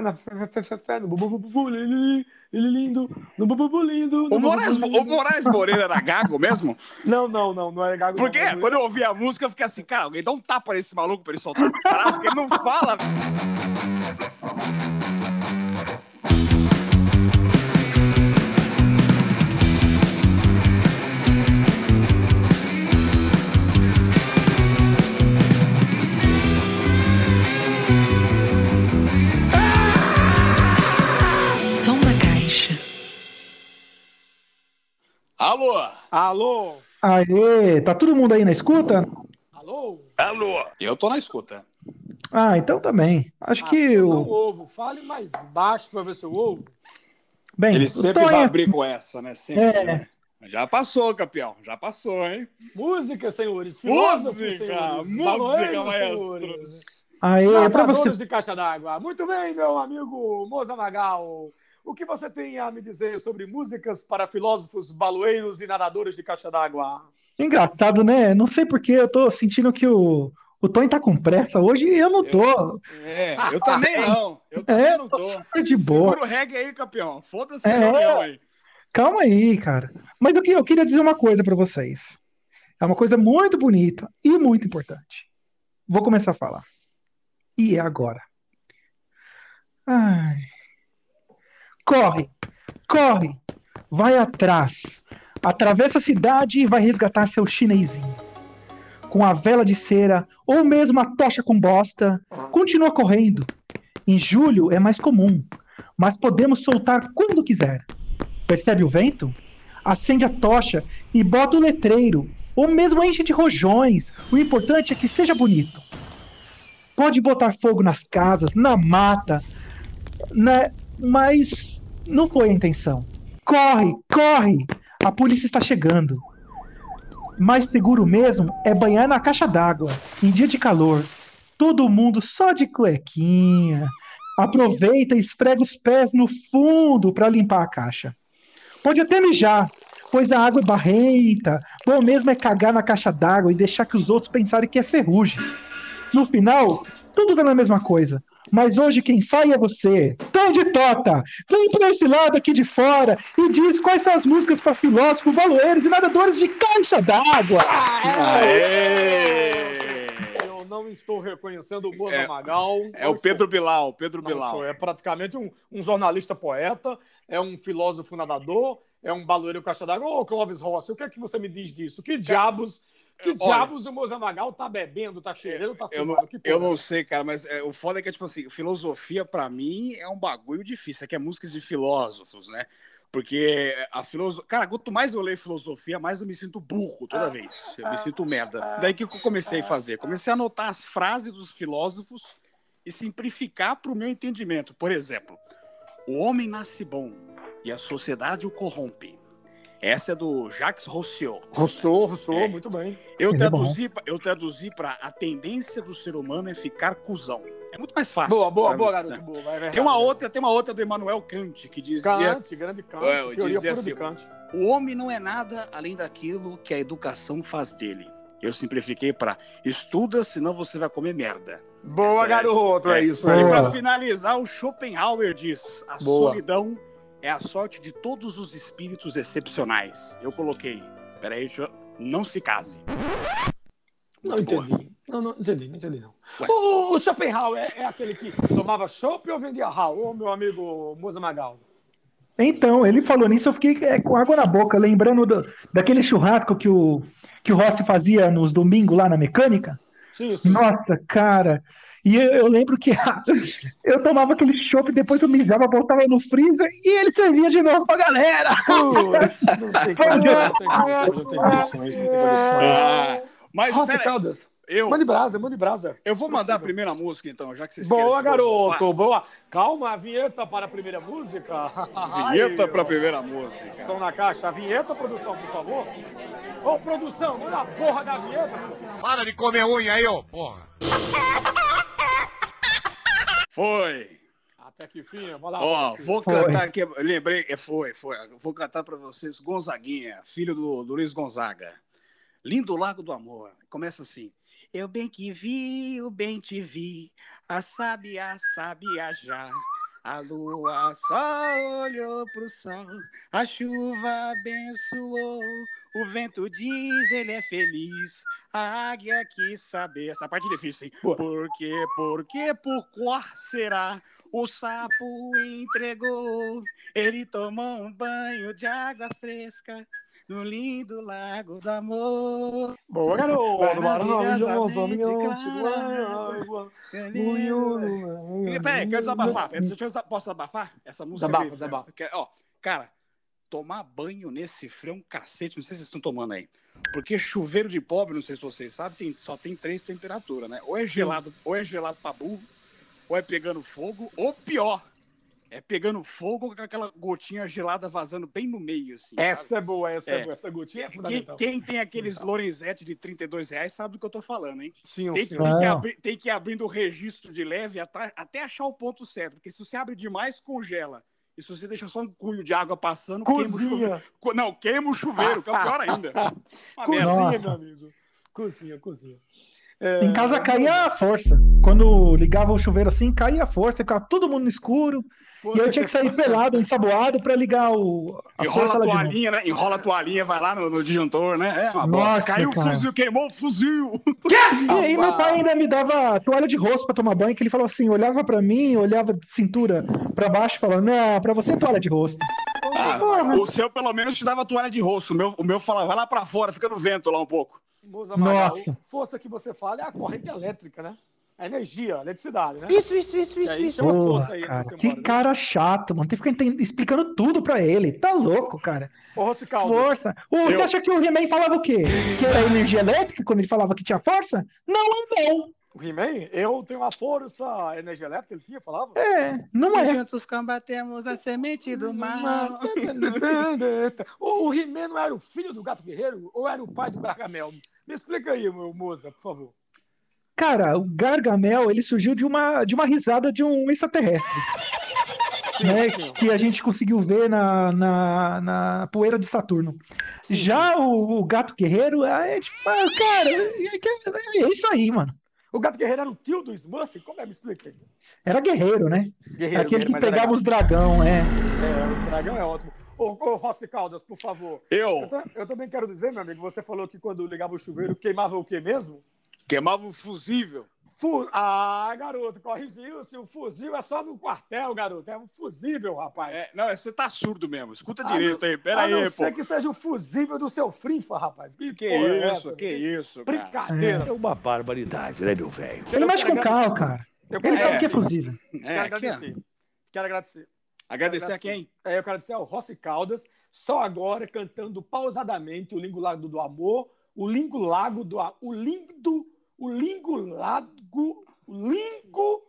na fé, no lindo, no lindo. O Moraes, o Moraes Moreira era gago mesmo? Não, não, não, não era gago. Porque quando eu ouvi a música, eu fiquei assim, cara, alguém dá um tapa nesse maluco pra ele soltar frase que ele não fala. Alô? Alô? Aê, tá todo mundo aí na escuta? Alô? Eu tô na escuta. Ah, então também. Acho Ah, que eu o. ouvo. Fale mais baixo pra ver se eu ouvo. Bem, Ele o sempre vai abrir com essa, né? Sempre. É. né? Já passou, campeão. Já passou, hein? Música, senhores. Filósofos, Música! senhores. Música, maestros! senhores. Aê, é pra você. De caixa d'água. Muito bem, meu amigo Moza Magal. O que você tem a me dizer sobre músicas para filósofos, baloeiros e nadadores de caixa d'água? Engraçado, né? Não sei porque eu tô sentindo que o, o Tony tá com pressa hoje e eu não tô. É, eu também não. Eu também É, não tô tô. super de boa. Segura o reggae aí, campeão. Foda-se É. a reunião aí. Calma aí, cara. Mas eu, que- eu queria dizer uma coisa pra vocês. É uma coisa muito bonita e muito importante. Vou começar a falar. E é agora. Ai. Corre, corre, vai atrás. Atravessa a cidade e vai resgatar seu chinesinho. Com a vela de cera ou mesmo a tocha com bosta, continua correndo. Em julho é mais comum, mas podemos soltar quando quiser. Percebe o vento? Acende a tocha e bota o letreiro, ou mesmo enche de rojões. O importante é que seja bonito. Pode botar fogo nas casas, na mata, né? Mas não foi a intenção. Corre, corre! A polícia está chegando. Mais seguro mesmo é banhar na caixa d'água, em dia de calor. Todo mundo só de cuequinha. Aproveita e esfrega os pés no fundo para limpar a caixa. Pode até mijar, pois a água é barrenta. Bom mesmo é cagar na caixa d'água e deixar que os outros pensarem que é ferrugem. No final, tudo dá na mesma coisa. Mas hoje quem sai é você. Tom de Tota, vem pra esse lado aqui de fora e diz quais são as músicas para filósofos, baloeiros e nadadores de caixa d'água. Aê! Eu não estou reconhecendo o Moza É- Magal. É Eu o Pedro Bilal, Pedro Não Bilal. sou. É praticamente um, um jornalista poeta, é um filósofo nadador, é um baloeiro caixa d'água. Ô, Clóvis Rossi, o que é que você me diz disso? Que diabos, que Olha- diabos o Moza Magal tá bebendo, tá cheirando, tá Eu fumando? não, que eu não sei, cara, mas é, o foda é que, tipo assim, filosofia pra mim é um bagulho difícil. É que é música de filósofos, né? Porque a filosofia. Cara, quanto mais eu leio filosofia, mais eu me sinto burro toda vez. Eu me sinto merda. Daí que eu comecei a fazer? Comecei a anotar as frases dos filósofos e simplificar pro meu entendimento. Por exemplo, o homem nasce bom e a sociedade o corrompe. Essa é do Jacques Rousseau. Rousseau, Rousseau, É. muito bem. Eu é traduzi, eu traduzi para a tendência do ser humano é ficar cuzão. É muito mais fácil. Boa, boa, boa, garoto, né? boa. vai, vai, Tem uma outra, tem uma outra do Immanuel Kant que dizia: Kant, grande Kant, É, eu teoria dizia pura assim, de Kant. o homem não é nada além daquilo que a educação faz dele. Eu simplifiquei para estuda, senão você vai comer merda. Boa, Essa é- garoto, é, é. isso E aí. Boa. para finalizar, o Schopenhauer diz: a Boa. solidão é a sorte de todos os espíritos excepcionais. Eu coloquei. Peraí, deixa eu... não se case. Não Muito boa. entendi. Não, não entendi, não entendi, não. Ué. O, o Schopenhauer é, é aquele que tomava chopp ou vendia rau? Ô, meu amigo Moza Magal. Então, ele falou nisso, eu fiquei é, com água na boca, lembrando do- daquele churrasco que o, que o Rossi fazia nos domingos lá na mecânica. Sim, sim. Nossa, cara. E eu, eu lembro que eu tomava aquele chopp, depois eu mijava, botava no freezer e ele servia de novo pra galera. Putz, não tem condições, não tem condições, não tem condições, não tem condições. Ah, mas Rossi pera, Caldas, eu, mande brasa, mande brasa. eu vou mandar a primeira música, então, já que vocês Boa, garoto, boa. Calma, a vinheta para a primeira música. Vinheta para a primeira música. Som na caixa. A vinheta, produção, por favor. Ô, produção, manda a porra da vinheta. Para de comer unha aí, ô porra. Foi. Até que fim, vamos lá. Ó, Rossi. vou Foi. cantar aqui, lembrei, é, foi, foi. Vou cantar para vocês Gonzaguinha, filho do, do Luiz Gonzaga. Lindo Lago do Amor. Começa assim. Eu bem que vi, eu bem te vi, a sábia sabia já. A lua só olhou pro sol, a chuva abençoou, o vento diz ele é feliz, a águia quis saber. Essa parte é difícil, hein? Por quê, por quê, por qual será? O sapo entregou, ele tomou um banho de água fresca no lindo lago do amor. Boa, garoto! Maravilhosamente clara. E, Peraí, quero desabafar. Deixa eu Posso desabafar? Essa música. Desabafa, desabafa. Ó, cara, tomar banho nesse frio é um cacete. Não sei se vocês estão tomando aí. Porque chuveiro de pobre, não sei se vocês sabem, tem- só tem três temperaturas, né? Ou é gelado, ou é gelado pra burro, ou é pegando fogo, ou pior, é pegando fogo com aquela gotinha gelada vazando bem no meio, assim. sabe? Essa é boa, essa é, É. boa. Essa gotinha é Quem, fundamental. quem tem aqueles Lorenzetti de 32 reais sabe do que eu tô falando, hein? Sim, Tem, sim. tem que abrir, tem que ir abrindo o registro de leve até, até achar o ponto certo. Porque se você abre demais, congela. E se você deixa só um cunho de água passando, queima o. Cozinha. Não, queima o chuveiro, que é o pior ainda. Cozinha, Nossa. meu amigo. Cozinha, cozinha. Em casa caía a força. Quando ligava o chuveiro assim, caía a força, ficava todo mundo no escuro. E eu tinha que sair pelado, ensaboado, pra ligar o, a Enrola a toalhinha, né? Enrola a toalhinha, vai lá no, no disjuntor, né? É uma Nossa, bosta. Caiu cara. o fuzil, queimou o fuzil. E aí meu pai ainda me dava toalha de rosto pra tomar banho, que ele falou assim, olhava pra mim, olhava de cintura pra baixo falava, não, pra você toalha de rosto. Ah, Porra. o seu, pelo menos, te dava toalha de rosto. O meu, o meu falava, vai lá pra fora, fica no vento lá um pouco. Moça Magal, Nossa. Força que você fala é a corrente elétrica, né? A energia, a eletricidade, né? Isso, isso, isso, isso, isso. Porra, força aí. cara, você que embora, né? cara chato, mano. Tem que ficar explicando tudo pra ele. Tá louco, cara. Força. O, Você Eu- acha que o He-Man falava o quê? Que era energia elétrica quando ele falava que tinha força? Não, não. O He-Man, eu tenho uma força, energia elétrica, ele tinha, falava? É, não é. Juntos combatemos a semente do mal. o o He-Man não era o filho do Gato Guerreiro ou era o pai do Gargamel? Me explica aí, meu moça, por favor. Cara, o Gargamel, ele surgiu de uma, de uma risada de um extraterrestre. né, sim. que a gente conseguiu ver na, na, na poeira de Saturno. Já O, o Gato Guerreiro, é tipo, ah, cara, é, que- é isso aí, mano. O Gato Guerreiro era o tio do Smurf? Como é? Me explica aí. Era guerreiro, né? Guerreiro, Aquele que mas era pegava os dragão, é. É, o dragão é ótimo. Ô, ô Rossi Caldas, por favor. Eu, Eu eu também quero dizer, meu amigo, você falou que quando ligava o chuveiro queimava o quê mesmo? queimava o fusível. Fu- Ah, garoto, corrigiu-se. O fuzil é só no quartel, garoto. É um fusível, rapaz. É, não, você tá surdo mesmo. Escuta Ah, direito aí. Pera a não aí, ser pô. que seja o fusível do seu frifa, rapaz. Que, Que é isso, essa? que isso, cara. Brincadeira. É uma barbaridade, né, meu velho? Ele Eu mexe com quero carro, agradecer. cara. Eu Ele quero sabe o que é agradecer. fusível. Quero É, ó. agradecer. Quero agradecer. Agradecer a quem? É, eu quero agradecer ao Rossi Caldas, só agora cantando pausadamente o Lingo Lago do Amor, o Lingo Lago do o Lindo, o Lingo Lago, o Lingo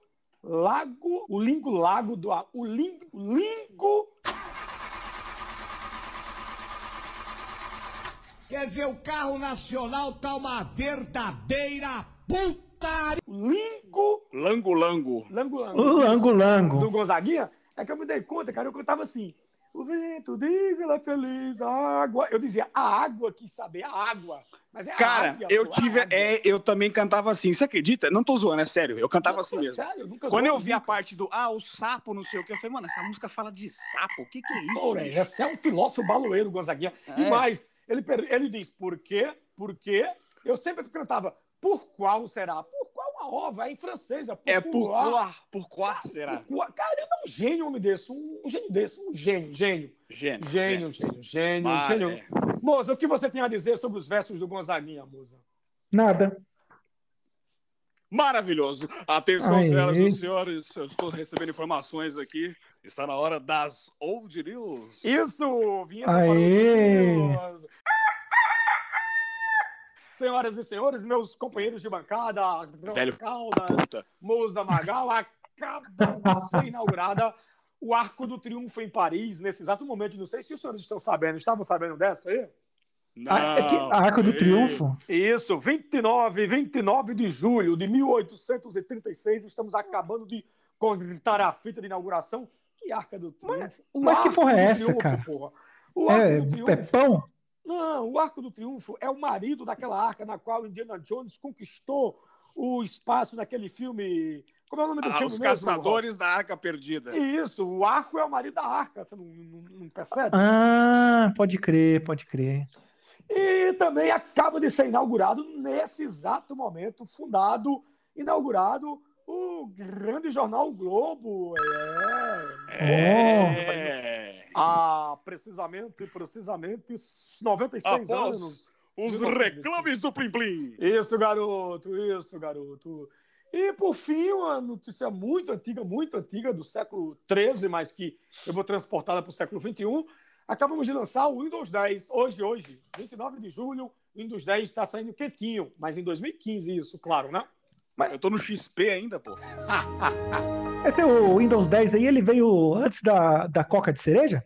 Lago, o Lingo Lago do A- o Lingo, o Lingo, Quer dizer, o carro nacional tá uma verdadeira putaria. o Lingo, Lango Lango. Lango Lango. O Lango do Lango. Gonzaguinha, é que eu me dei conta, cara, eu cantava assim. O vento diz, ela é feliz, a água. Eu dizia, a água quis saber, a água. Mas é a Cara, águia, eu pô, a tive. águia. É, eu também cantava assim. Você acredita? Não tô zoando, é sério. Eu cantava assim Não, mesmo. Sério, eu nunca Quando eu vi a nunca. parte do ah, o sapo, não sei o que, eu falei, mano, essa música fala de sapo. O que, que é isso? Pô, esse é um filósofo baloeiro, Gonzaguinha. E É. mais, ele, ele diz, por quê? Por quê? Eu sempre cantava, por qual será? Por qual uma ova? É em francês, é por É por qual. Por qual será? Por qual. Caramba, um gênio um homem desse, um, um gênio desse, um gênio, gênio. Gênio. Gênio, gênio, gênio, Mas, gênio. Moça, o que você tem a dizer sobre os versos do Gonzaguinha, moça? Nada. Maravilhoso. Atenção, Aê. senhoras e senhores. Eu estou recebendo informações aqui. Está na hora das Old News. Isso! Vinheta Aê. News. Senhoras e senhores, meus companheiros de bancada, Velho Caldas. Moza Magal, acaba de ser inaugurada o Arco do Triunfo em Paris, nesse exato momento. Não sei se os senhores estão sabendo. Estavam sabendo dessa aí? Não. Ah, é Arco do. Triunfo. Isso, 29, 29 de julho de 1836, estamos acabando de contar a fita de inauguração. Que Arca do Triunfo? O mas que porra é essa, cara? porra. O Arco É, do Triunfo. é pão? Não, o Arco do Triunfo é o marido daquela arca na qual Indiana Jones conquistou o espaço naquele filme. Como é o nome do Ah, filme os mesmo, caçadores da Arca Perdida. Isso, o arco é o marido da arca, você não, não- não percebe? Ah, pode crer, pode crer. E também acaba de ser inaugurado, nesse exato momento, fundado, inaugurado, o grande jornal o Globo. É. É. Há precisamente, precisamente 96 Após anos. Os 1925. reclames do Plim Plim. Isso, garoto, isso, garoto. E, por fim, uma notícia muito antiga, muito antiga, do século XIII, mas que eu vou transportá-la para o século XXI. Acabamos de lançar o Windows 10, hoje, hoje, 29 de julho. O Windows 10 está saindo quietinho, mas em 2015, isso, claro, né? Eu tô no XP ainda, pô. Esse é o Windows 10 aí, ele veio antes da, da Coca de cereja?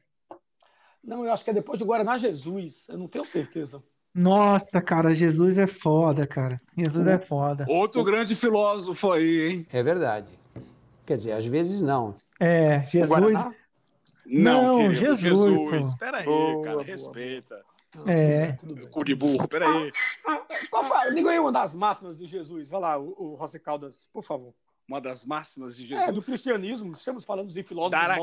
Não, eu acho que é depois do Guaraná Jesus, eu não tenho certeza. Nossa, cara, Jesus é foda, cara. Jesus é foda. Outro grande filósofo aí, hein? É verdade. Quer dizer, às vezes não. É, Jesus. Não, querido, Jesus. Espera aí, Boa, cara, boa, respeita. É. Cu de burro, pera aí. Qual foi? Diga aí uma das máximas de Jesus. Vai lá, o, o Rossi Caldas, por favor. Uma das máximas de É, do Jesus. cristianismo, estamos falando de filósofos Dar, a,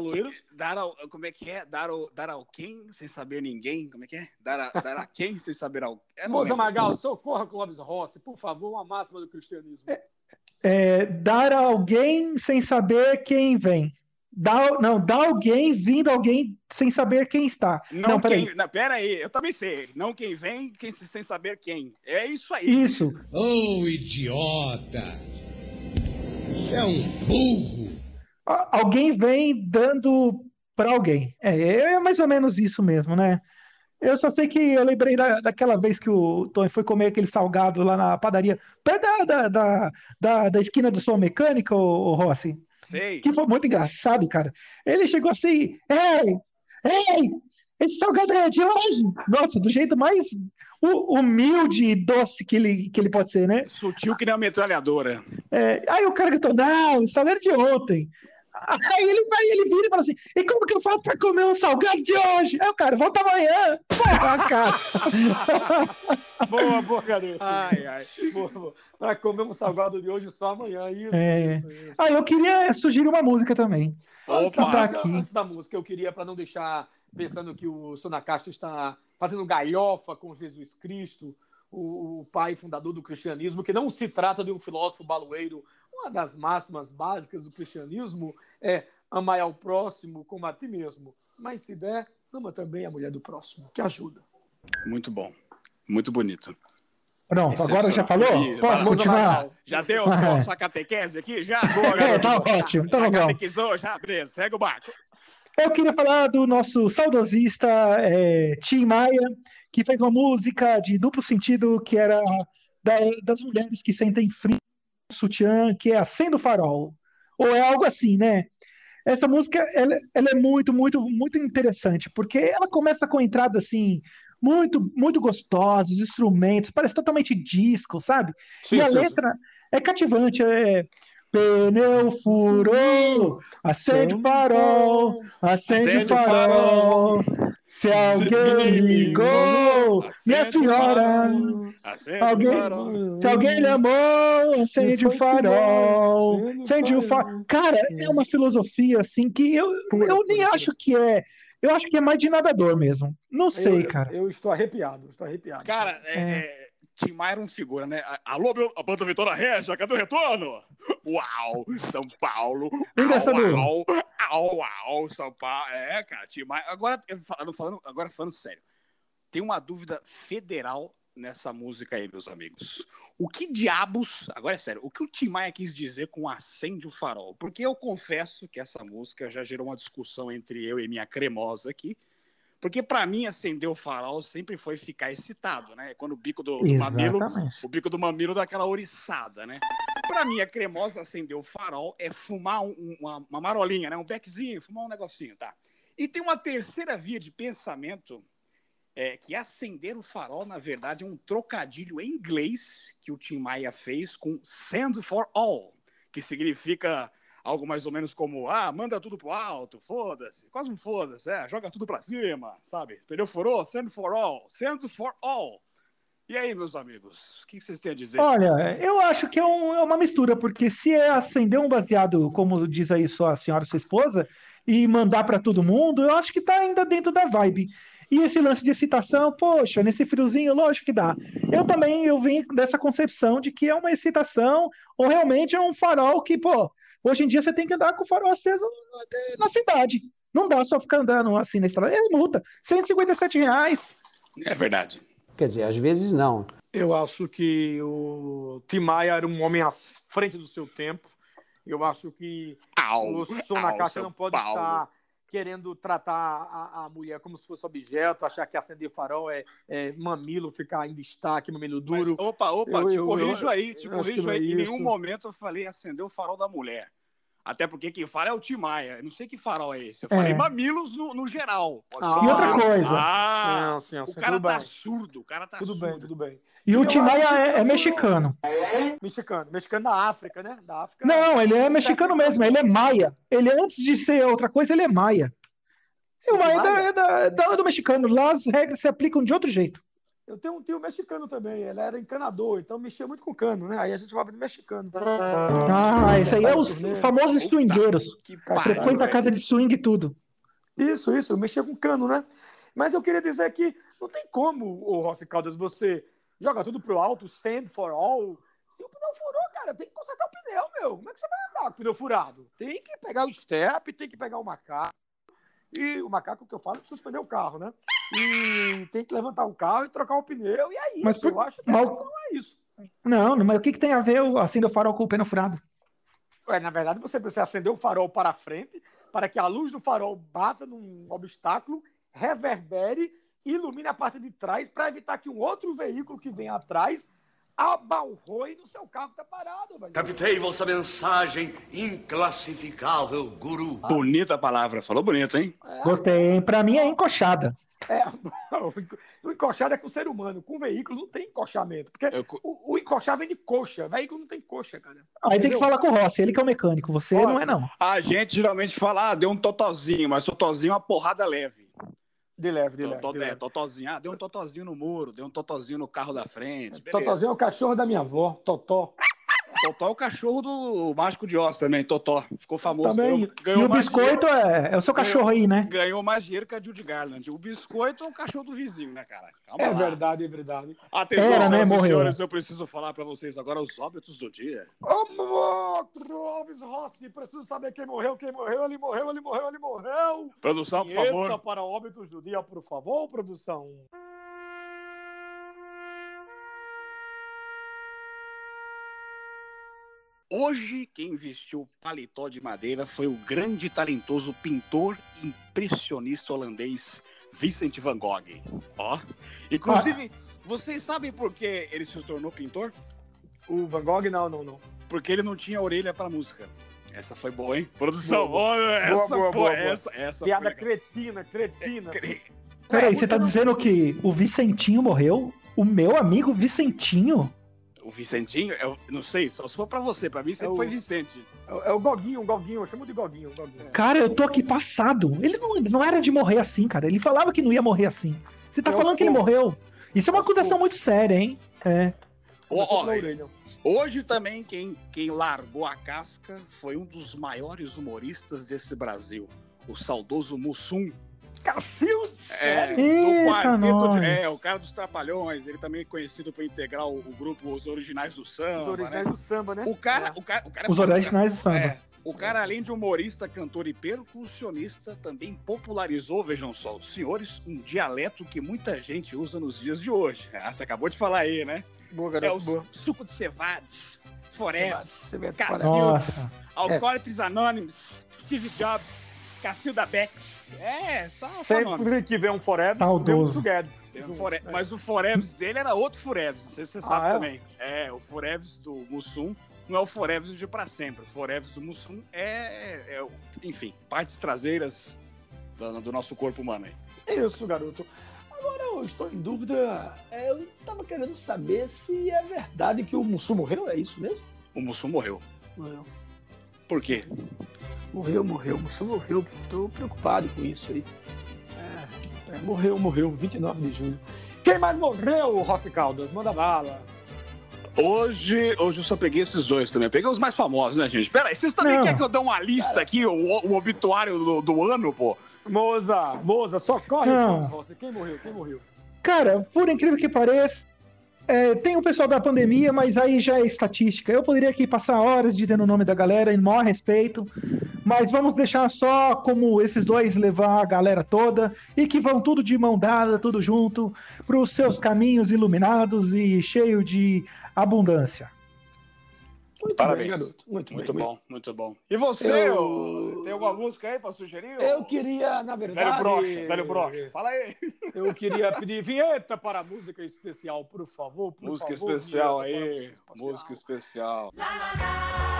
dar ao, como é que é? Dar ao, dar ao quem sem saber ninguém? Como é que é? Dar a, dar a quem sem saber ao. É, Moza. Magal, socorra Clóvis Rossi, por favor, uma máxima do cristianismo. É, dar a alguém sem saber quem vem. Dar, não, dar alguém vindo alguém sem saber quem está. Não, Não, peraí. quem. Não, pera aí, eu também sei. Não quem vem, quem sem saber quem. É isso aí. Isso. Ô, idiota! Você é um burro! Alguém vem dando para alguém. É, é mais ou menos isso mesmo, né? Eu só sei que eu lembrei da, daquela vez que o Tony foi comer aquele salgado lá na padaria, perto da, da, da, da, da esquina do Som Mecânica, o, Rossi. Sei. Que foi muito engraçado, cara. Ele chegou assim, ei, ei, esse salgado é de hoje. Nossa, do jeito mais hu- humilde e doce que ele, que ele pode ser, né? Sutil que nem uma metralhadora. É, aí o cara gritou, não, o salgado é de ontem. Aí ele, aí ele vira e fala assim, e como que eu faço pra comer um salgado de hoje? Aí o cara, volta amanhã. Porra, cara. Boa, boa, garoto. Ai, ai. Boa, boa. Pra comer um salgado de hoje só amanhã. Isso, É. isso, isso. Aí eu queria sugerir uma música também. Antes, da Opa. música, Aqui. antes da música, eu queria, para não deixar pensando que o Sonacaixa está fazendo galhofa com Jesus Cristo, o, o pai fundador do cristianismo, que não se trata de um filósofo baloeiro. Uma das máximas básicas do cristianismo é amar ao próximo como a ti mesmo. Mas se der, ama também a mulher do próximo, que ajuda. Muito bom. Muito bonito. Pronto, agora já falou? Ih, Posso continuar? Já deu sua, sua catequese aqui? Já? Boa, É, tá ótimo, tá Já legal. catequizou? Já? Beleza, segue o barco. Eu queria falar do nosso saudosista é, Tim Maia, que fez uma música de duplo sentido que era da- das mulheres que sentem frio no sutiã, que é Acenda o Farol. Ou é algo assim, né? Essa música ela, ela é muito, muito, muito interessante, porque ela começa com entrada assim, muito, muito gostosa, os instrumentos, parece totalmente disco, sabe? e a letra é cativante, é pneu furou, acende o farol, acende o farol. Se alguém ligou, minha senhora, alguém, se alguém lhe amou, acende o farol, acende o farol. Cara, é uma filosofia assim que eu, eu nem acho que é. Eu acho que é mais de nadador mesmo. Não sei, eu, cara. Eu estou arrepiado, estou arrepiado. Cara, é, é, Tim Maia era um figura, né? Alô, meu, a banda Vitória Regia, cadê o retorno? Uau, São Paulo. Engraçado. Au, au, au, au, São Paulo. É, cara, Tim Maia. Agora, falando, agora falando sério, tem uma dúvida federal nessa música aí, meus amigos. O que diabos, agora é sério, o que o Tim Maia quis dizer com acende o farol? Porque eu confesso que essa música já gerou uma discussão entre eu e minha cremosa aqui. Porque pra mim acender o farol sempre foi ficar excitado, né? Quando o bico do, do mamilo, o bico do mamilo dá aquela oriçada, né? Pra mim a cremosa acender o farol é fumar um- uma, uma marolinha, né? Um beckzinho, fumar um negocinho, tá? E tem uma terceira via de pensamento é, que acender o farol, na verdade, é um trocadilho em inglês que o Tim Maia fez com send for all, que significa algo mais ou menos como, ah, manda tudo pro alto, foda-se, quase um foda-se, é, joga tudo pra cima, sabe? Pneu furou, send for all, send for all. E aí, meus amigos, o que vocês têm a dizer? Olha, eu acho que é, um- é uma mistura, porque se é acender um baseado, como diz aí sua senhora, sua esposa, e mandar pra todo mundo, eu acho que tá ainda dentro da vibe. E esse lance de excitação, poxa, nesse friozinho, lógico que dá. Eu também eu vim dessa concepção de que é uma excitação, ou realmente é um farol que, pô, hoje em dia você tem que andar com o farol aceso até na cidade. Não dá só ficar andando assim na estrada. É multa, 157 reais. É verdade. Quer dizer, às vezes não. Eu acho que o Tim Maia era um homem à frente do seu tempo. Eu acho que Au, o som au, na caixa não pode Paulo. estar querendo tratar a, a mulher como se fosse objeto, achar que acender farol é, é mamilo, ficar em destaque, mamilo Mas, duro. opa, opa, Eu- te eu- corrijo eu- aí, te corrijo é aí. Em isso. nenhum momento eu falei acender o farol da mulher. Até porque quem fala é o Tim Maia. Eu não sei que farol é esse. Eu É. falei mamilos no, no geral. Pode Ah, E outra coisa. Ah, Sim, sim, o cara tudo tá bem. surdo. O cara tá Tudo surdo. bem, tudo bem. E o Eu Tim Maia é, é foi- mexicano. Mexicano, mexicano da África, né? Da África. Não, ele é mexicano mesmo, ele é maia. Ele, antes de ser outra coisa, ele é maia. E o maia é, da- Maia? é da- da- do mexicano. Lá as regras se aplicam de outro jeito. Eu tenho um tio mexicano também, ele era encanador, então mexia muito com cano, né? Aí a gente chamava de mexicano. Ah, esse aí é os famosos swingueiros. Que Frequenta a casa de swing e tudo. Isso, isso, eu mexia com cano, né? Mas eu queria dizer que não tem como, o Rossi Caldas, você joga tudo pro alto, send for all. Se o pneu furou, cara, tem que consertar o pneu, meu. Como é que você vai andar com o pneu furado? Tem que pegar o step, tem que pegar o macaco. E o macaco que eu falo é que suspender o carro, né? E tem que levantar o carro e trocar o pneu. E é isso, Mas por- eu acho que relação é isso. Não, mas o que, que tem a ver o acender o farol com o pneu furado? Ué, na verdade, você precisa acender o farol para frente para que a luz do farol bata num obstáculo, reverbere ilumine a parte de trás para evitar que um outro veículo que vem atrás abalroe no seu carro que está parado. velho. Captei vossa mensagem inclassificável, guru. Bonita palavra. Falou bonito, hein? Gostei, hein? Pra mim é encoxada. É, o encoxado é com o ser humano, com o veículo não tem encoxamento. Porque Eu o, o encoxar vem de coxa, veículo não tem coxa, cara. Aí tem que Entendeu? falar com o Rossi, ele que é o mecânico, você Rossi. não é não. A gente geralmente fala, ah, deu um totozinho, mas totozinho é uma porrada leve. De leve, de leve. De é, leve. totozinho. Ah, deu um totozinho no muro, deu um totozinho no carro da frente. beleza. Totozinho é o cachorro da minha avó, Totó. Totó é o cachorro do Mágico de Oz também, Totó. Ficou famoso. Também. Ganhou, ganhou E o biscoito é, é o seu cachorro aí, né? ganhou mais dinheiro que a Judy Garland. O biscoito é o cachorro do vizinho, né, cara? Calma É lá. verdade, é verdade. Atenção, Era, né? senhoras e Morreu. senhores, eu preciso falar pra vocês agora os óbitos do dia. Clóvis Rossi, preciso saber quem morreu, quem morreu, ele morreu, ele morreu, ele morreu. Produção, por favor. para óbitos do dia, por favor, produção. Hoje, quem vestiu o paletó de madeira foi o grande e talentoso pintor impressionista holandês Vincent van Gogh. Ó, inclusive, vocês sabem por que ele se tornou pintor? O Van Gogh, não, não, não. Porque ele não tinha orelha pra música. Essa foi boa, hein? Produção, Boa, olha essa, boa, boa, boa. essa, essa Piada foi cretina, cretina. Cre- Peraí, você tá dizendo que o Vicentinho morreu? O meu amigo Vicentinho? O Vicentinho, eu não sei, só se for pra você, pra mim sempre É o- foi Vicente. É o- é o Goguinho, o Goguinho, eu chamo de Goguinho, Goguinho. Cara, eu tô aqui passado. Ele não, não era de morrer assim, cara. Ele falava que não ia morrer assim. Você tá falando que ele morreu? Isso é uma acusação muito séria, hein? É. Ó. Hoje também quem, quem largou a casca foi um dos maiores humoristas desse Brasil, o saudoso Mussum. Cacilde, É, sério? do Eita, quarteto de, é, o cara dos Trapalhões, ele também é conhecido por integrar o, o grupo Os Originais do Samba. Os originais né? do samba, né? O cara, o cara, o cara é Os originais do samba. É, o cara, além de humorista, cantor e percussionista, também popularizou, vejam só, os senhores, um dialeto que muita gente usa nos dias de hoje. Ah, você acabou de falar aí, né? Boa, É o garoto, boa. suco de cevades, forex, Cebetes, Cacildes. Alcoólicos Anônimos, Steve Jobs, Cacilda Bex. É, só, só nomes. Sempre que vem um Forever, Saudoso. vem um Guedes. Tem um. Fore- É. Mas o Foreves dele era outro Foreves, não sei se você sabe é? também. É, o Foreves do Mussum não é o Foreves de pra sempre. O Foreves do Mussum é, é o- enfim, partes traseiras do, do nosso corpo humano. aí. Isso, garoto. Agora eu estou em dúvida. é, Eu tava querendo saber se é verdade que o Mussum morreu, é isso mesmo? O Mussum morreu. Morreu. Por quê? Morreu, morreu, o moço morreu. Tô preocupado com isso aí. É, é, morreu, morreu, 29 de junho. Quem mais morreu, Rossi Caldas? Manda bala. Hoje, hoje eu só peguei esses dois também. Eu peguei os mais famosos, né, gente? Pera aí, vocês também Não. querem que eu dê uma lista aqui, o, o obituário do, do ano, pô? Moza, Moza, só corre, Não. Rossi. Quem morreu? Quem morreu? Cara, por incrível que pareça, é, tem o pessoal da pandemia, mas aí já é estatística. Eu poderia aqui passar horas dizendo o nome da galera em maior respeito, mas vamos deixar só como esses dois levar a galera toda e que vão tudo de mão dada, tudo junto, para os seus caminhos iluminados e cheio de abundância. Muito Parabéns. bem, garoto. Muito, Muito bem. bom, muito bom. E você, Eu- tem alguma música aí pra sugerir? Eu ô? queria, na verdade. Velho brocha, velho brocha. Fala aí. Eu queria pedir vinheta para a música especial, por favor. Por música favor, especial vinheta para a aí. música especial. Música especial. É,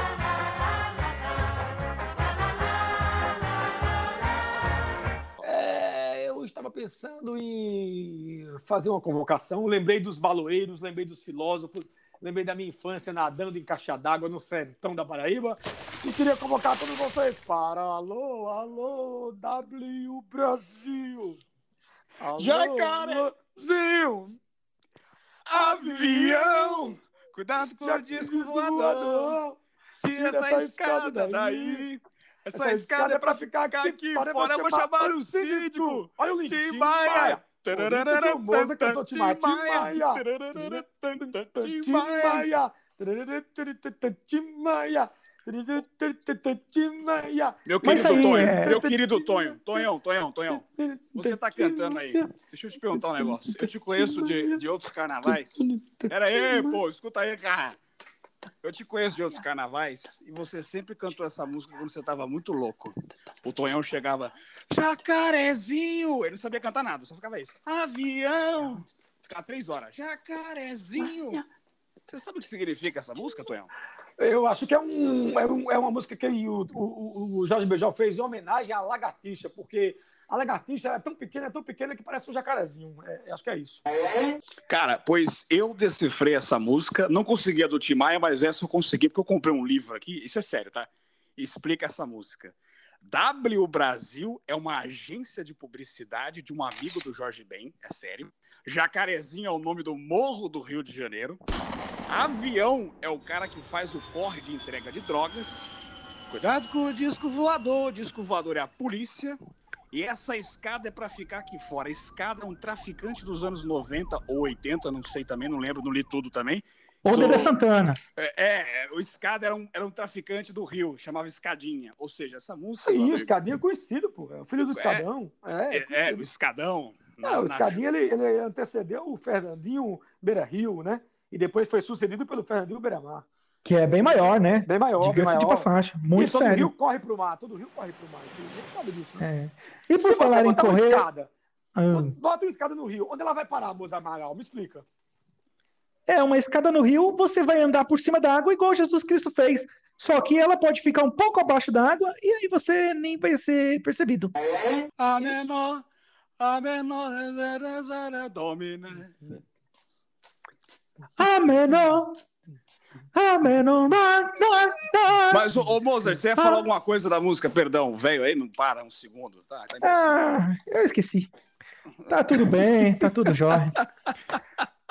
estava pensando em fazer uma convocação. Lembrei dos baloeiros, lembrei dos filósofos, lembrei da minha infância nadando em caixa d'água no sertão da Paraíba. E queria convocar todos vocês para Alô, Alô, W Brasil. Alô, Jacarezinho, avião, cuidado com o disco voador. Tira essa escada daí. Essa escada é pra ficar aqui fora. Eu vou chamar o síndico. Olha o. Por isso que o Moza cantou Timbaia. Timbaia. Timbaia. Timbaia. Timbaia. Meu querido aí, Tonho, é- meu querido Tonho, Tonhão, Tonhão, Tonhão. Você tá cantando aí. Deixa eu te perguntar um negócio. Eu te conheço de, de outros carnavais. Pera aí, pô, escuta aí, cara. Eu te conheço de outros carnavais e você sempre cantou essa música quando você tava muito louco. O Tonhão chegava, jacarezinho. Ele não sabia cantar nada, só ficava isso. Avião. Ficava três horas. Jacarezinho. Você sabe o que significa essa música, Tonhão? Eu acho que é, um, é, um- é uma música que o, o, o Jorge Beijão fez em homenagem à lagartixa, porque a lagartixa é tão pequena, é tão pequena que parece um jacarezinho. É, acho que é isso. Cara, pois eu decifrei essa música, não consegui a do Tim Maia, mas essa eu consegui porque eu comprei um livro aqui, isso é sério, tá? Explica essa música. W Brasil é uma agência de publicidade de um amigo do Jorge Ben, é sério. Jacarezinho é o nome do morro do Rio de Janeiro. Avião é o cara que faz o corre de entrega de drogas. Cuidado com o disco voador, o disco voador é a polícia. E essa escada é pra ficar aqui fora. A escada é um traficante dos anos 90 ou 80, não sei também, não lembro, não li tudo também. Ou Do- Dedé Santana. É, é, o escada era um, era um traficante do Rio, chamava Escadinha. Ou seja, essa música. Sim, o Escadinha é conhecido, pô. É o filho do Escadão. É, é, é, conhecido. o Escadão. na- É, o na- Escadinha ele, ele antecedeu o Fernandinho Beira Rio, né? E depois foi sucedido pelo Fernandinho Beira Mar. Que é bem maior, né? Bem maior, bem maior. de passagem. Muito e todo sério. rio corre pro mar, todo rio corre pro mar. Você a gente sabe disso, né? É. E Se por você falar em botar uma correr. escada, Ah, bota uma escada no rio, onde ela vai parar, moça Amaral? Me explica. é, uma escada no rio, você vai andar por cima da água igual Jesus Cristo fez. Só que ela pode ficar um pouco abaixo da água e aí você nem vai ser percebido. A menor, a menor, domina. A menor. Mas, ô, ô Mozart, você ia falar alguma coisa da música? Perdão, velho, aí não para um segundo. Tá, tá Ah, eu esqueci. Tá tudo bem, tá tudo jóia.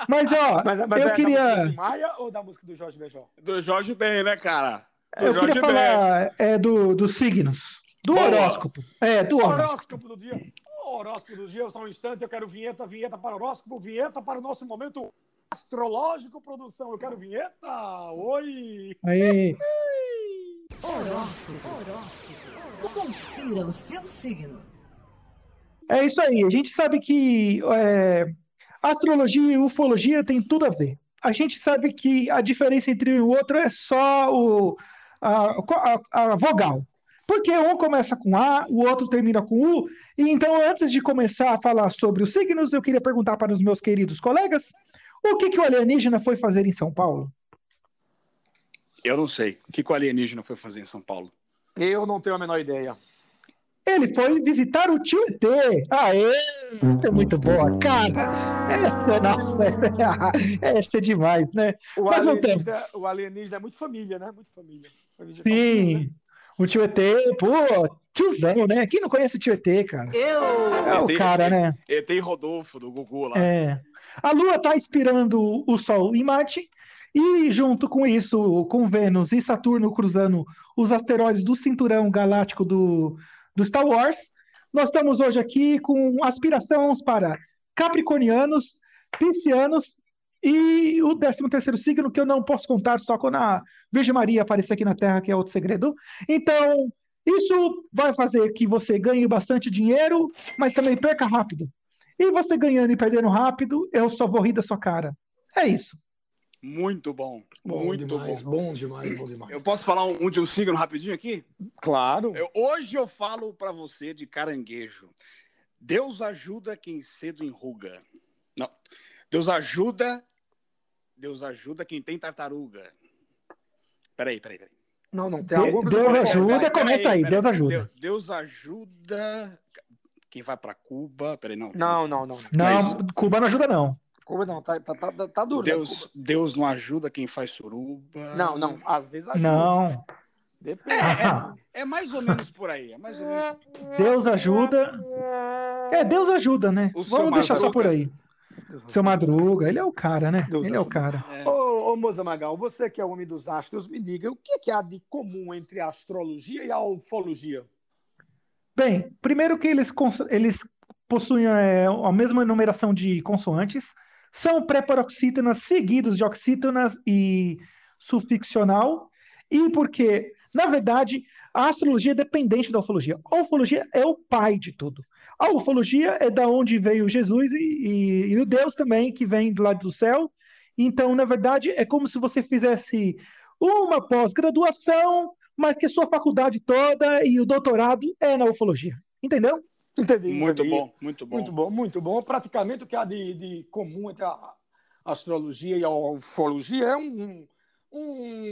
Mas, ó, Mas, mas eu é da música queria. do Maia ou da música do Jorge Beijão? Do Jorge Ben, né, cara? Do Eu Jorge queria Ben. falar é, do, dos signos. Do Boa. horóscopo. É, do horóscopo. Horóscopo do dia. O horóscopo do dia, só um instante, eu quero vinheta, vinheta para o horóscopo, vinheta para o nosso momento astrológico, produção. Eu quero vinheta. Oi! Aí, Horóscopo. Confira o seu signo. é isso aí. A gente sabe que é, astrologia e ufologia tem tudo a ver. A gente sabe que a diferença entre o outro é só o, a, a- a vogal. Porque um começa com A, o outro termina com U. E então, antes de começar a falar sobre os signos, eu queria perguntar para os meus queridos colegas o que, que o alienígena foi fazer em São Paulo? Eu não sei. O que, que o alienígena foi fazer em São Paulo? Eu não tenho a menor ideia. Ele foi visitar o tio ET. Aê! Essa é muito boa, cara. Essa, nossa, essa é, essa é demais, né? O Mas alienígena, o alienígena é muito família, né? Muito família. Família Sim. O tio ET, pô, tiozão, né? Quem não conhece o tio ET, cara? Eu. É o ET, cara, né? ET e Rodolfo, do Gugu lá. É. A Lua está inspirando o Sol em Marte, e junto com isso, com Vênus e Saturno cruzando os asteroides do cinturão galáctico do, do Star Wars, nós estamos hoje aqui com aspirações para Capricornianos, Piscianos e o 13º signo que eu não posso contar só quando a Virgem Maria aparecer aqui na Terra, que é outro segredo. Então, isso vai fazer que você ganhe bastante dinheiro, mas também perca rápido. E você ganhando e perdendo rápido, eu só vou rir da sua cara. É isso. Muito bom. Bom muito demais, bom. bom demais, bom demais. Eu posso falar um, um de um signo rapidinho aqui? Claro. Eu- hoje eu falo pra você de caranguejo. Deus ajuda quem cedo enruga. Não. Deus ajuda. Deus ajuda quem tem tartaruga. Peraí, peraí, peraí. Não, não, tem Deus ajuda, começa aí. Deus ajuda. Deus, Deus ajuda quem vai pra Cuba. Peraí, não. Não, não, não. Não, Cuba não ajuda, não. Cuba não, tá, tá, tá, tá duro. né, Deus, Cuba? Deus não ajuda quem faz suruba. Não, não, às vezes ajuda. Não. Depende. Ah, É mais ou menos por aí. É mais ou menos. Deus ajuda. É, Deus ajuda, né? O Vamos deixar só Madruga. por aí. Seu Madruga, ele é o cara, né? Deus ele é o ajuda. cara. É. Ô, ô Moza Magal, você que é o homem dos astros, me diga, o que é que há de comum entre a astrologia e a ufologia? Bem, primeiro que eles, eles possuem é, a mesma numeração de consoantes, são pré-paroxítonas seguidos de oxítonas e sufixional, e porque, na verdade, a astrologia é dependente da ufologia. A ufologia é o pai de tudo. A ufologia é da onde veio Jesus e, e- e o Deus também, que vem do lado do céu. Então, na verdade, é como se você fizesse uma pós-graduação, mas que a sua faculdade toda e o doutorado é na ufologia. Entendeu? Entendi. Muito entendi. bom, muito bom. Muito bom, muito bom. Praticamente o que há de, de comum entre a astrologia e a ufologia é um, um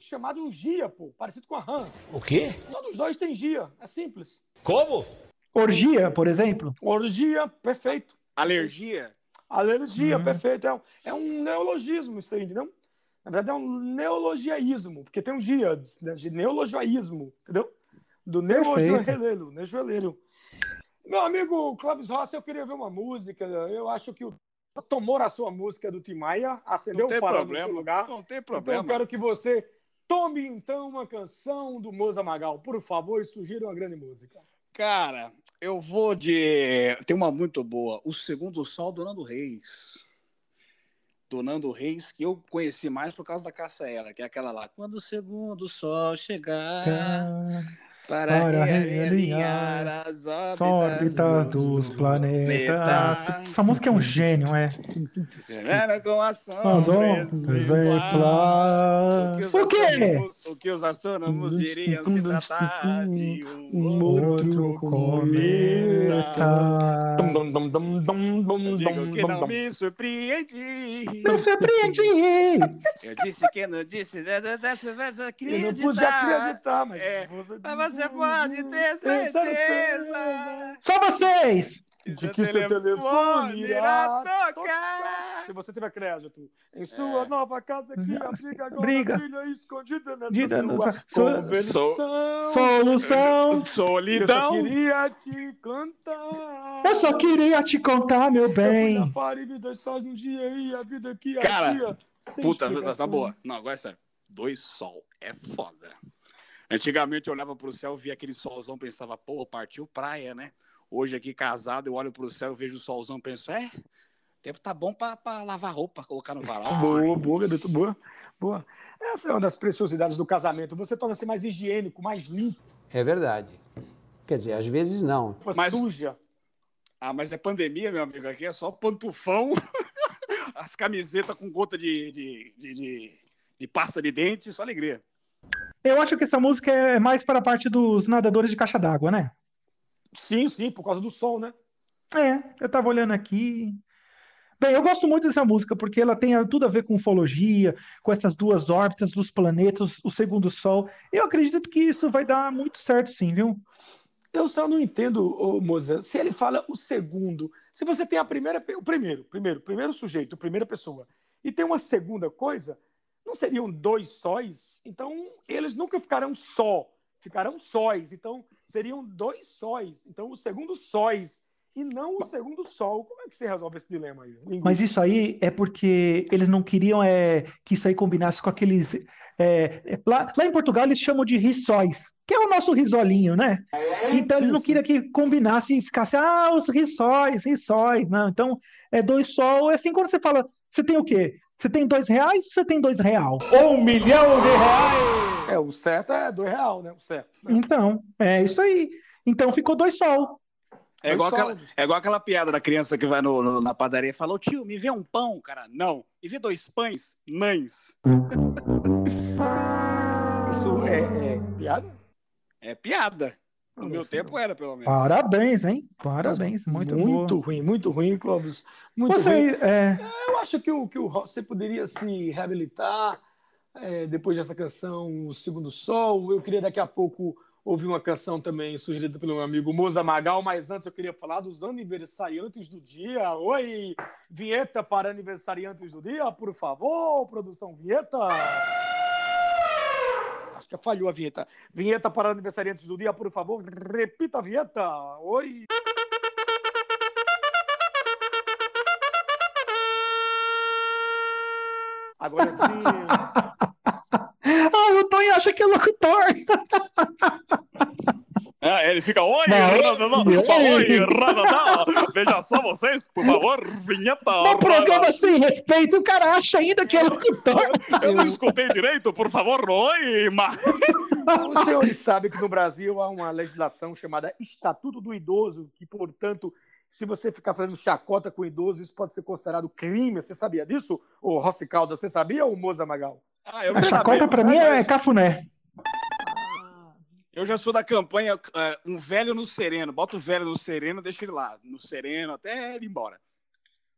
chamado gia, pô, parecido com a rã. O quê? Todos os dois têm gia, é simples. Como? Orgia, por exemplo. Orgia, perfeito. Alergia? Alergia, Uhum. perfeito. É um, é um neologismo isso aí, entendeu? Na verdade, é um neologiaísmo, porque tem um gia né, de neologiaísmo, entendeu? Do neologiaelelo, nejoeleiro. Meu amigo Clóvis Rossi, eu queria ver uma música. Eu acho que o tomou a sua música do Tim Maia, acendeu Não tem o farol no problema. seu lugar. Não tem Então eu problema. quero que você tome então uma canção do Moza Magal, por favor, e sugira uma grande música. Cara, eu vou de. Tem uma muito boa. O Segundo Sol do Nando Reis. Do Nando Reis, que eu conheci mais por causa da caça ela, que é aquela lá. Quando o segundo sol chegar para, para realinhar as Órbitas órbitas dos planetas. Essa música é um gênio, é. Será com a Exemplar. O astrônomos- O que os astrônomos diriam se tratar de um Outro cometa. Eu digo que não me surpreendi. Não surpreende. Eu disse que não disse dessa vez Eu não acreditar. pude acreditar, mas É, você, Mas você pode ter certeza Só vocês. de que seu telefone irá tocar. Se Se você tiver crédito em sua É. nova casa que a briga agora Briga. brilha escondida nessa Dida sua convenção. Solução. Eu só Solidão. queria te cantar. Eu só queria te contar, meu Eu fui bem. na me deixar num dia e a vida que Cara, havia. sem Puta, tá boa. Não, agora é sério. Dois sol é foda. Antigamente eu olhava pro céu, via aquele solzão, pensava, pô, partiu praia, né? Hoje aqui casado, eu olho pro céu, vejo o solzão, penso, é, o tempo tá bom pra, pra lavar roupa, colocar no varal. Boa, boa, garoto, boa. Boa. Essa é uma das preciosidades do casamento. Você torna-se mais higiênico, mais limpo, É verdade. Quer dizer, às vezes não. Mas- suja. Ah, mas é pandemia, meu amigo, aqui é só pantufão, as camisetas com gota de, de, de, de, de pasta de dente, só alegria. Eu acho que essa música é mais para a parte dos nadadores de caixa d'água, né? Sim, sim, por causa do sol, né? É, eu tava olhando aqui. Bem, eu gosto muito dessa música porque ela tem tudo a ver com ufologia, com essas duas órbitas dos planetas, o segundo sol. Eu acredito que isso vai dar muito certo, sim, viu? Eu só não entendo, ô, Moza, se ele fala o segundo. Se você tem a primeira, o primeiro, primeiro, primeiro sujeito, primeira pessoa, e tem uma segunda coisa, não seriam dois sóis? Então, eles nunca ficarão só, ficarão sóis. Então, seriam dois sóis. Então, o segundo sóis e não o segundo sol. Como é que você resolve esse dilema aí? Ninguém. Mas isso aí é porque eles não queriam é, que isso aí combinasse com aqueles. é, é, lá, lá em Portugal eles chamam de riçóis, que é o nosso risolinho, né? Então eles não queriam que combinasse e ficasse, ah, os riçóis, riçóis. Não, então é dois sol. É assim quando você fala, você tem o quê? Você tem dois reais ou você tem dois real? É, o certo é dois real, né? O certo. Então, é isso aí. Então ficou dois sol. É igual, aquela, é igual aquela piada da criança que vai no- no- na padaria e fala: Ô tio, me vê um pão, cara. Não. Me vê dois pães? Mães. Isso é, é piada? É piada. No meu sei tempo era, pelo menos. Parabéns, hein? Parabéns, muito, muito boa. ruim, muito ruim, Clóvis. Muito ruim. Você, é, Eu acho que o, que o Rossi poderia se reabilitar é, depois dessa canção O Segundo Sol. Eu queria daqui a pouco ouvir uma canção também sugerida pelo meu amigo Moza Magal, mas antes eu queria falar dos aniversariantes do dia. Oi, vinheta para aniversariantes do dia, por favor, produção vinheta. Acho que falhou a vinheta. Vinheta para aniversariantes do dia, por favor, repita a vinheta. Oi. Agora sim. Ah, o Tony acha que é locutor. Ah, ele fica, oi, radadá, oi. radadá. Veja só vocês, por favor, vinheta. No programa sem respeito, o cara acha ainda que é locutor. Eu não escutei direito, por favor, oi, ma... Os senhores sabem que no Brasil há uma legislação chamada Estatuto do Idoso, que, portanto, se você ficar fazendo chacota com o idoso, isso pode ser considerado crime. Você sabia disso? Ô, Rossi Caldas, você sabia, ou Moza Magal? Ah, eu A chacota pra mim é mas cafuné. Eu já sou da campanha é, um velho no sereno. Bota o velho no sereno, deixa ele lá, no sereno, até ele ir embora.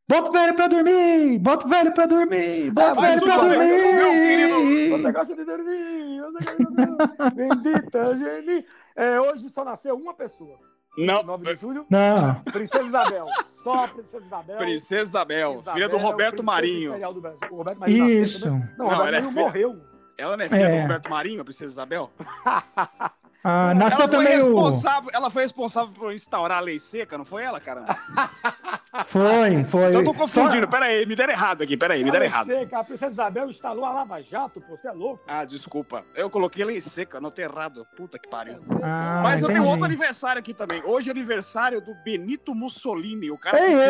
Bota o velho pra dormir! Bota o velho pra dormir! Bota o velho pra bem, meu dormir! Você gosta de dormir? Você gosta de dormir? Bendita, gente. É, hoje só nasceu uma pessoa. Não, 9 de julho, Não, Princesa Isabel. Só a Princesa Isabel. Princesa Isabel, Isabel, filha do Roberto Marinho. Imperial do Brasil. O Roberto Marinho nasceu isso. também. Não, o Não, Roberto ela é morreu. Ela não é filha É. do Roberto Marinho, a Princesa Isabel? Ah, nasceu Ela foi, também o. responsável, ela foi responsável por instaurar a lei seca, não foi ela, cara? Foi, foi. Então eu tô confundindo, Só- pera aí, me deram errado aqui, pera aí, me deram errado. Sei, cara, a Princesa Isabel instalou a Lava Jato, pô, você é louco. Ah, desculpa. Eu coloquei lei seca, anotei errado. Puta que pariu. Ah, Mas eu tenho entendi. outro aniversário aqui também. Hoje é aniversário do Benito Mussolini, o cara que Ei, criou,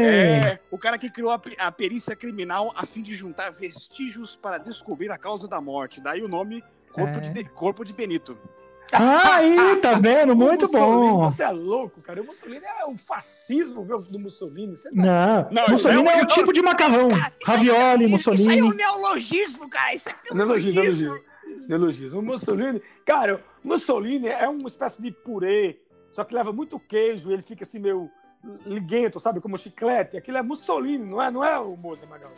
ei! é, o cara que criou a, a perícia criminal a fim de juntar vestígios para descobrir a causa da morte. Daí o nome Corpo, É. de, Corpo de Benito. Ah, aí, tá vendo? O Muito bom. Você é louco, cara. O Mussolini é o fascismo viu, do Mussolini. Você Não, Não, Mussolini isso é é um- um tipo de macarrão. Ravioli, Mussolini. neologismo, cara. Isso é Neologismo, neologismo. Neologismo. O Mussolini, cara, o Mussolini é uma espécie de purê, só que leva muito queijo e ele fica assim meio liguento, sabe? Como chiclete. Aquilo é Mussolini, não é, não é o Moza Magal?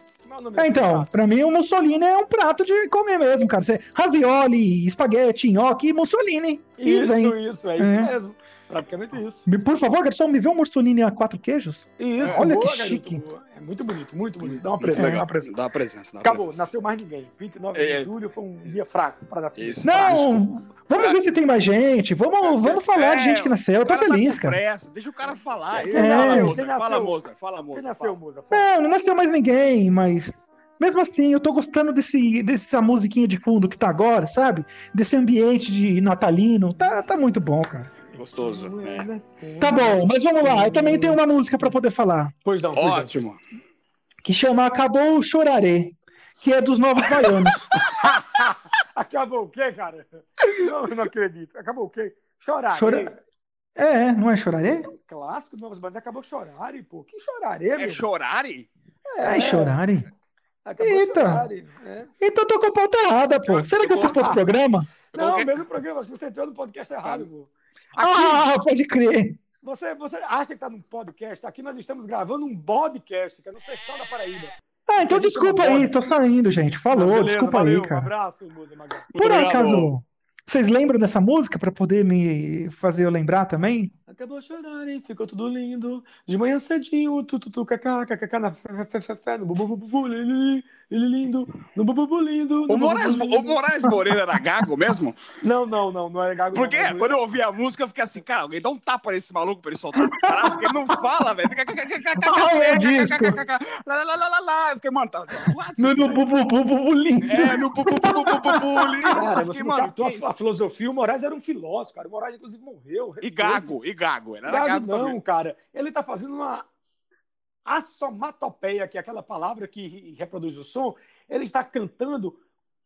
É É, então, prato? pra mim o Mussolini é um prato de comer mesmo, cara. Você, ravioli, espaguete, nhoque e Mussolini. Isso, isso, é isso É. mesmo. Praticamente isso. Me- Por favor, garçom, me vê um Mussolini a quatro queijos? Isso, Olha boa, que garoto, chique. boa. É muito bonito, muito bonito. Dá uma presença, dá uma presença. Dá uma presença. dá Acabou, presença. nasceu mais ninguém. 29 É, é. de julho foi um dia fraco para nascer. Isso. Não, vamos ver se tem mais gente. Vamos, vamos falar de É, gente que nasceu. Eu tô tá feliz, com cara. pressa, Deixa o cara falar. Quem Fala, nasceu? moça, Quem nasceu? Fala, moça. Fala, moça. Quem nasceu? Fala. Não, não nasceu mais ninguém, mas mesmo assim, eu tô gostando desse, dessa musiquinha de fundo que tá agora, sabe? Desse ambiente de natalino. Tá, tá muito bom, cara. Gostoso. é. Tá bom, mas vamos lá. Eu também tenho uma música pra poder falar, Pois não, pois não. Ótimo. que chama Acabou o Choraré, que é dos Novos Baianos. Acabou o quê, cara? Não, não acredito. Acabou o quê? Chorar. Chora- É, não é Choraré? Clássico do Novos Bandos. Acabou chorarem, pô. Que chorarem, É meu? chorare? Ai, Choraré. Acabou Eita. chorarem. É. Então eu tô com a pauta errada, pô. Será que eu fiz pra outro programa? Não, coloquei- mesmo programa. Acho que você entrou no podcast errado, pô. Aqui, Ah, pode crer. você, você acha que tá num podcast? Aqui nós estamos gravando um podcast, que é no sertão da Paraíba. Ah, então gente desculpa aí, tô saindo, gente. Falou, Não, beleza, desculpa valeu, aí, cara. Um abraço, Magal. Por acaso, vocês lembram dessa música pra poder me fazer eu lembrar também? Acabou chorarem, ficou tudo lindo. De manhã cedinho, tu, tu, tu, cacá, cacá, na fé, fé, fé, fé, no bubu, bubu, lili. Ele lindo, no bububu lindo. O Moraes, bububu o lindo. Moraes Moreira era gago mesmo? Não, não, não, não é gago. não, Porque mas- quando eu ouvi a música, eu fiquei assim, cara, alguém dá um tapa nesse maluco pra ele soltar a frase que ele não fala, velho. Fica. Ah, é. Lá, lá, lá, lá, lá. Eu fiquei, mano, tá. No, no bu, bu, bu, bu, bu, lindo. É, no pu, ali. Cara, você não mano, a, filosofia. O Moraes era um filósofo, cara. O Moraes, inclusive, morreu. E gago, e gago. Era Gago não, cara. Ele tá fazendo uma assomatopeia, que é aquela palavra que reproduz o som. Ele está cantando,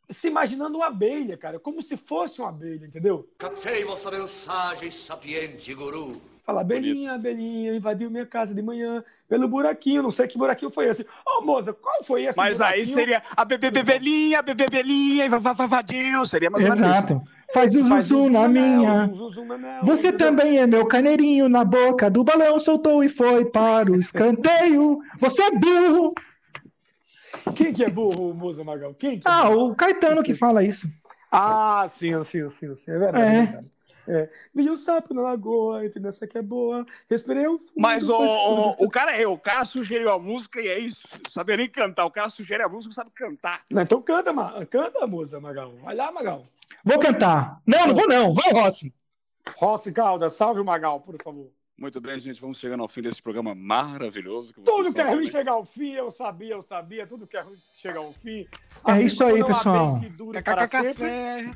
se imaginando uma abelha, cara, como se fosse uma abelha, entendeu? Captei vossa mensagem, sapiente guru. Fala, abelhinha, abelhinha, invadiu minha casa de manhã pelo buraquinho, não sei que buraquinho foi esse. Ô, moça, qual foi esse Mas aí buraquinho? seria a bebê bebelinha, a bebê bebelinha, e vavavadinho. Seria mais ou menos isso. Faz o Faz zuzu na minha. Você também é meu carneirinho na boca do balão, soltou e foi para o escanteio. Você é burro. Quem que é burro, Moza Magal? Quem que é Ah, o Caetano que fala isso. Ah, sim, sim, sim, sim. É verdade. É. É. verdade. É. Vi um sapo na lagoa, entendeu? Essa aqui é boa. Respirei um fundo. Mas o, o, o cara é, o cara sugeriu a música e é isso. Não sabia nem cantar. O cara sugere a música, não sabe cantar. Não, então canta, ma... canta, moça Magal. Vai lá, Magal. Vou cantar. Não, não vou não. Vai, Rossi. Rossi Caldas, salve o Magal, por favor. Muito bem, gente. Vamos chegando ao fim desse programa maravilhoso. Que Tudo que é ruim também. chega ao fim, eu sabia, eu sabia. Tudo que é ruim chega ao fim. É isso aí, como não há pessoal. que dure para sempre, Café.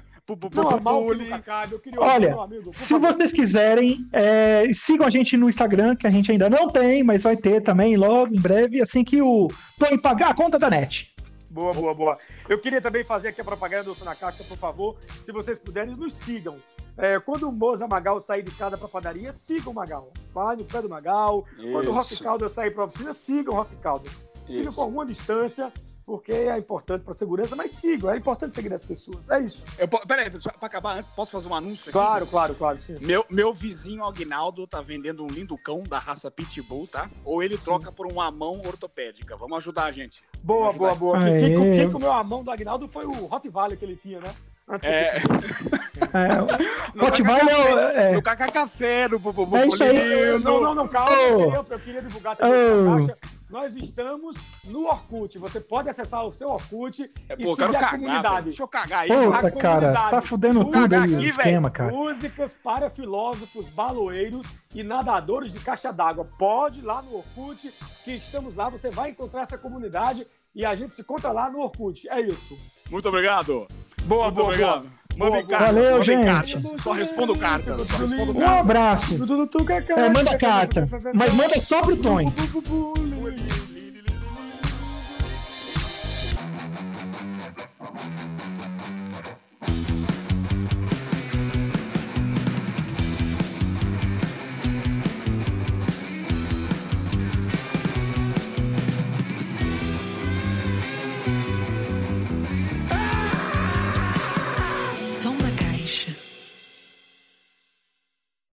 Não Olha, por Se vocês quiserem, é, sigam a gente no Instagram, que a gente ainda não tem, mas vai ter também logo, em breve, assim que o Tony pagar a conta da net. Boa, boa, boa. Eu queria também fazer aqui a propaganda do Na Caixa, por favor. Se vocês puderem, nos sigam. É, quando o Moza Magal sair de casa para padaria, sigam o Magal. Vai no pé do Magal. Quando o Isso. Rossi Caldas sair para oficina, sigam o Rossi Caldas. Sigam Isso. com alguma distância, porque é importante para segurança, mas sigam. É importante seguir as pessoas. É isso. Eu, peraí, pra acabar antes, posso fazer um anúncio aqui? Claro, claro, claro. Sim. Meu, meu vizinho Agnaldo tá vendendo um lindo cão da raça Pitbull, tá? Ou ele troca por uma mão ortopédica. Vamos ajudar a gente. Boa, boa, boa. Quem, quem, Aê. quem comeu a mão do Agnaldo foi o Rottweiler que ele tinha, né? Antes É, É, no Rottweiler é- é- no Cacá Café, no Bububu É isso aí. Não, não, não, calma. Eu, Oh. queria, eu queria divulgar também Oh. Nós estamos no Orkut. Você pode acessar o seu Orkut É, e pô, eu seguir a cagar, comunidade. Deixa eu cagar aí. Puta, a cara, comunidade. tá fudendo Usa tudo aí aqui, esquema, cara. Músicas para filósofos, baloeiros e nadadores de caixa d'água. Pode ir lá no Orkut, que estamos lá. Você vai encontrar essa comunidade e a gente se conta lá no Orkut. É isso. Muito obrigado. Boa, Muito boa, obrigado. boa. Mandem cartas, Valeu, mandem gente. cartas. Só respondo cartas. Só respondo Um cartas. abraço. boa. É, manda carta. Mas manda só pro. Tony.